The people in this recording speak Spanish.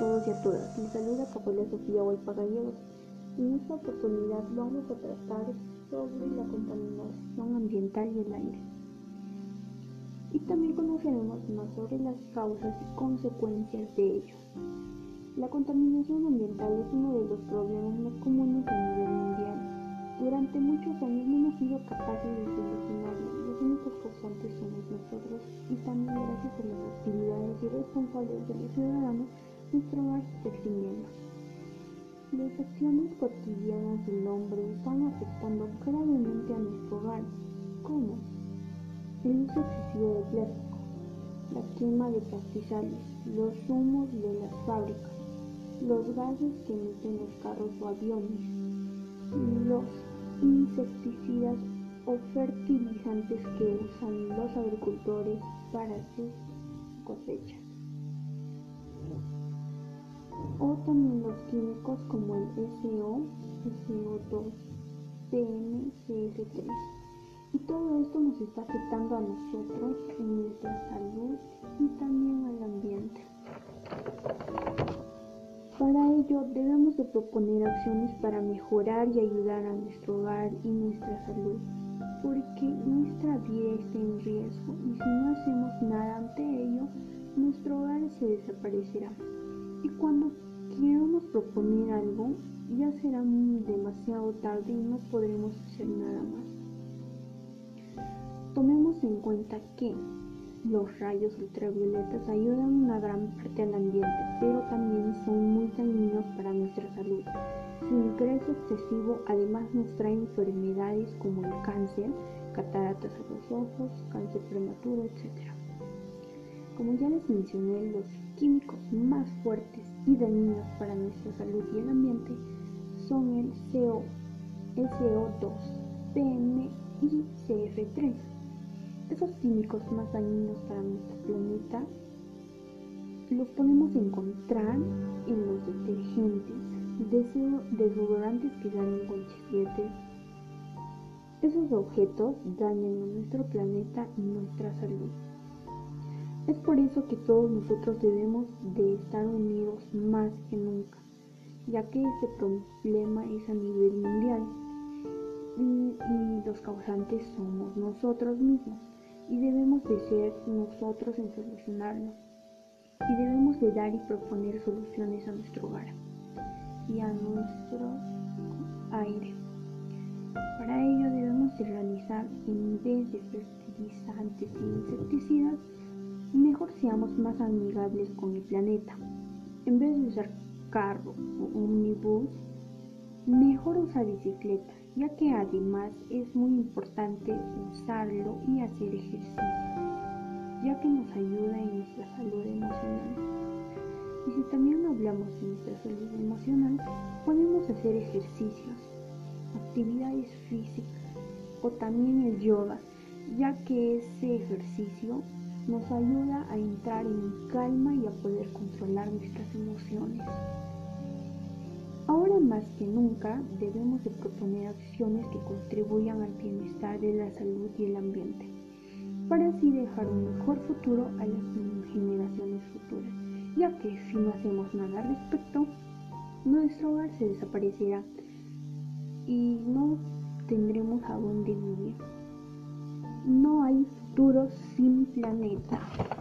a todas, les saluda Capola Sofía Huaypa Gallegos. En esta oportunidad vamos a tratar sobre la contaminación ambiental y el aire. Y también conoceremos más sobre las causas y consecuencias de ello. La contaminación ambiental es uno de los problemas más comunes a nivel mundial. Durante muchos años no hemos sido capaces de solucionarlo. Está extinguiendo. Las acciones cotidianas del hombre están afectando gravemente a nuestro hogar, como el uso excesivo de plástico, la quema de pastizales, los humos de las fábricas, los gases que emiten los carros o aviones, los insecticidas o fertilizantes que usan los agricultores para sus cosechas o también los químicos como el SO, SO2, PM, CF3. Y todo esto nos está afectando a nosotros en nuestra salud y también al ambiente. Para ello debemos de proponer acciones para mejorar y ayudar a nuestro hogar y nuestra salud, porque nuestra vida está en riesgo y si no hacemos nada ante ello, nuestro hogar se desaparecerá. Y cuando queramos proponer algo, ya será demasiado tarde y no podremos hacer nada más. Tomemos en cuenta que los rayos ultravioletas ayudan una gran parte al ambiente, pero también son muy dañinos para nuestra salud. Su ingreso excesivo además nos trae enfermedades como el cáncer, cataratas a los ojos, cáncer prematuro, etc. Como ya les mencioné, los químicos más fuertes y dañinos para nuestra salud y el ambiente son el CO, SO2, PM y CF3. Esos químicos más dañinos para nuestro planeta los podemos encontrar en los detergentes, desodorantes que salen con chicletes. Esos objetos dañan a nuestro planeta y nuestra salud. Es por eso que todos nosotros debemos de estar unidos más que nunca, ya que este problema es a nivel mundial y, los causantes somos nosotros mismos y debemos de ser nosotros en solucionarlo y debemos de dar y proponer soluciones a nuestro hogar y a nuestro aire. Para ello debemos de realizar en vez de fertilizantes e insecticidas mejor seamos más amigables con el planeta. En vez de usar carro o omnibus, mejor usar bicicleta, ya que además es muy importante usarlo y hacer ejercicio, ya que nos ayuda en nuestra salud emocional. Y si también hablamos de nuestra salud emocional, podemos hacer ejercicios, actividades físicas o también el yoga, ya que ese ejercicio nos ayuda a entrar en calma y a poder controlar nuestras emociones. Ahora más que nunca debemos de proponer acciones que contribuyan al bienestar de la salud y el ambiente, para así dejar un mejor futuro a las generaciones futuras, ya que si no hacemos nada al respecto, nuestro hogar se desaparecerá y no tendremos a dónde vivir. Planeta.